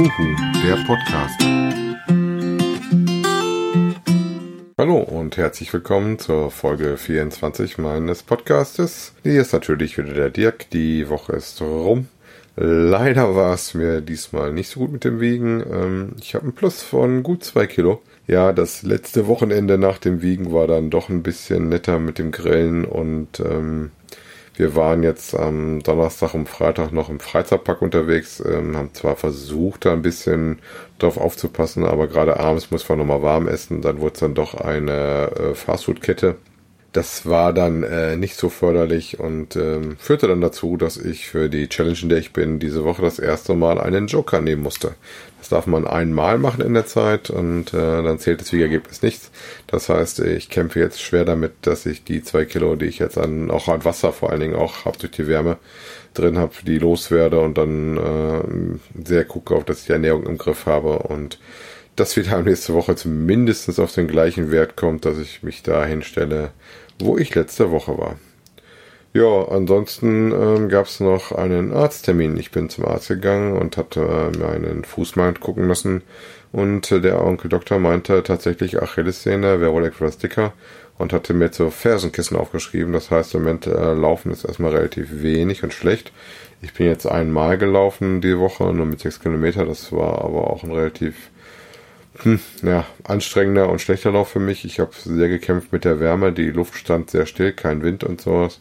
der Podcast. Hallo und herzlich willkommen zur Folge 24 meines Podcastes. Hier ist natürlich wieder der Dirk. Die Woche ist rum. Leider war es mir diesmal nicht so gut mit dem Wiegen. Ähm, ich habe einen Plus von gut zwei Kilo. Ja, das letzte Wochenende nach dem Wiegen war dann doch ein bisschen netter mit dem Grillen und ähm, wir waren jetzt am Donnerstag und Freitag noch im Freizeitpark unterwegs, ähm, haben zwar versucht, da ein bisschen drauf aufzupassen, aber gerade abends muss man nochmal warm essen. Dann wurde es dann doch eine äh, Fastfood-Kette das war dann äh, nicht so förderlich und ähm, führte dann dazu, dass ich für die Challenge, in der ich bin, diese Woche das erste Mal einen Joker nehmen musste. Das darf man einmal machen in der Zeit und äh, dann zählt das Wiegergebnis nichts. Das heißt, ich kämpfe jetzt schwer damit, dass ich die zwei Kilo, die ich jetzt an, auch an Wasser vor allen Dingen auch habe durch die Wärme drin habe, die loswerde und dann äh, sehr gucke, auf dass ich die Ernährung im Griff habe und das wieder nächste Woche zumindest auf den gleichen Wert kommt, dass ich mich da hinstelle, wo ich letzte Woche war. Ja, ansonsten ähm, gab es noch einen Arzttermin. Ich bin zum Arzt gegangen und hatte äh, meinen Fuß mal gucken lassen. Und äh, der Onkel Doktor meinte tatsächlich Achillessehne, wäre wohl etwas dicker und hatte mir zu Fersenkissen aufgeschrieben. Das heißt, im Moment äh, Laufen ist erstmal relativ wenig und schlecht. Ich bin jetzt einmal gelaufen die Woche, nur mit sechs Kilometer. Das war aber auch ein relativ hm, ja, anstrengender und schlechter Lauf für mich. Ich habe sehr gekämpft mit der Wärme. Die Luft stand sehr still, kein Wind und sowas.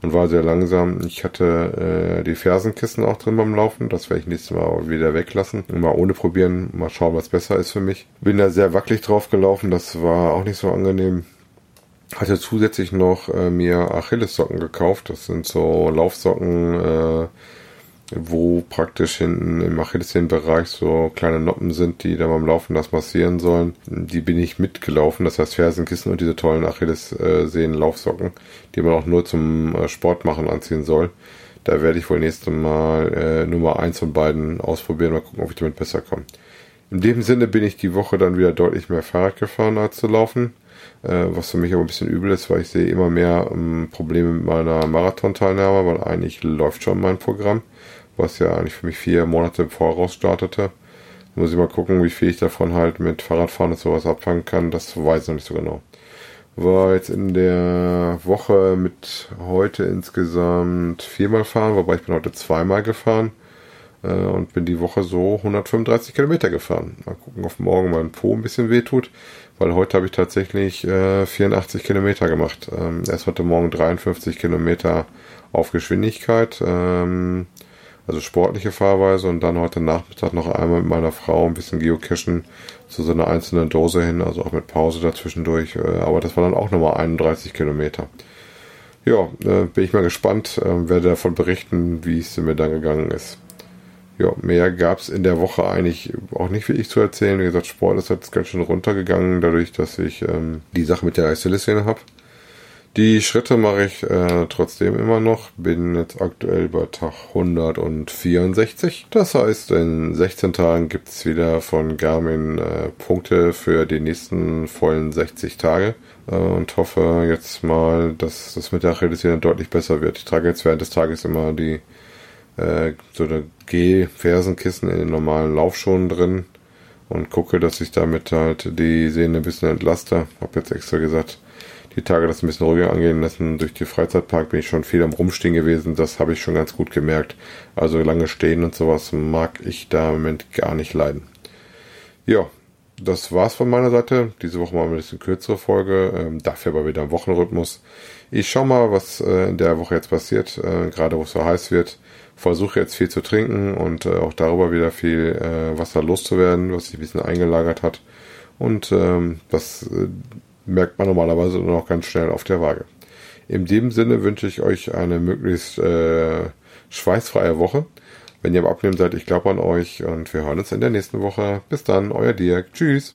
Und war sehr langsam. Ich hatte äh, die Fersenkissen auch drin beim Laufen. Das werde ich nächstes Mal wieder weglassen. Mal ohne probieren. Mal schauen, was besser ist für mich. Bin da sehr wackelig drauf gelaufen. Das war auch nicht so angenehm. Hatte zusätzlich noch äh, mir Achillessocken gekauft. Das sind so Laufsocken, äh, wo praktisch hinten im Achillessehnenbereich so kleine Noppen sind, die dann beim Laufen das massieren sollen. Die bin ich mitgelaufen, das heißt Fersenkissen und diese tollen Achillessehnen-Laufsocken, die man auch nur zum äh, Sport machen anziehen soll. Da werde ich wohl nächstes Mal äh, Nummer eins von beiden ausprobieren, mal gucken, ob ich damit besser komme. In dem Sinne bin ich die Woche dann wieder deutlich mehr Fahrrad gefahren als zu laufen, äh, was für mich aber ein bisschen übel ist, weil ich sehe immer mehr ähm, Probleme mit meiner Marathon-Teilnahme, weil eigentlich läuft schon mein Programm was ja eigentlich für mich vier Monate im Voraus startete. Muss ich mal gucken, wie viel ich davon halt mit Fahrradfahren und sowas abfangen kann. Das weiß ich noch nicht so genau. War jetzt in der Woche mit heute insgesamt viermal fahren, wobei ich bin heute zweimal gefahren äh, und bin die Woche so 135 Kilometer gefahren. Mal gucken, ob morgen mein Po ein bisschen wehtut, weil heute habe ich tatsächlich äh, 84 Kilometer gemacht. Ähm, erst heute Morgen 53 Kilometer auf Geschwindigkeit. Ähm, also sportliche Fahrweise und dann heute Nachmittag noch einmal mit meiner Frau ein bisschen geocachen zu so einer einzelnen Dose hin, also auch mit Pause dazwischendurch. Äh, aber das war dann auch nochmal 31 Kilometer. Ja, äh, bin ich mal gespannt, äh, werde davon berichten, wie es mir dann gegangen ist. Ja, mehr gab es in der Woche eigentlich auch nicht wirklich zu erzählen. Wie gesagt, Sport ist jetzt ganz schön runtergegangen, dadurch, dass ich ähm, die Sache mit der Achillessehne habe. Die Schritte mache ich äh, trotzdem immer noch. Bin jetzt aktuell bei Tag 164. Das heißt, in 16 Tagen gibt es wieder von Garmin äh, Punkte für die nächsten vollen 60 Tage. Äh, und hoffe jetzt mal, dass das mit der Achillessehne deutlich besser wird. Ich trage jetzt während des Tages immer die äh, so eine G-Fersenkissen in den normalen Laufschuhen drin und gucke, dass ich damit halt die Sehne ein bisschen entlaste. Hab jetzt extra gesagt, die Tage das ein bisschen ruhiger angehen lassen. Durch die Freizeitpark bin ich schon viel am Rumstehen gewesen. Das habe ich schon ganz gut gemerkt. Also lange stehen und sowas mag ich da im Moment gar nicht leiden. Ja, das war's von meiner Seite. Diese Woche mal ein bisschen kürzere Folge. Ähm, dafür aber wieder im Wochenrhythmus. Ich schau mal, was äh, in der Woche jetzt passiert. Äh, gerade wo es so heiß wird. Versuche jetzt viel zu trinken und äh, auch darüber wieder viel äh, Wasser loszuwerden, was sich ein bisschen eingelagert hat. Und ähm, das äh, merkt man normalerweise noch ganz schnell auf der Waage. In dem Sinne wünsche ich euch eine möglichst äh, schweißfreie Woche. Wenn ihr am Abnehmen seid, ich glaube an euch und wir hören uns in der nächsten Woche. Bis dann, euer Dirk. Tschüss.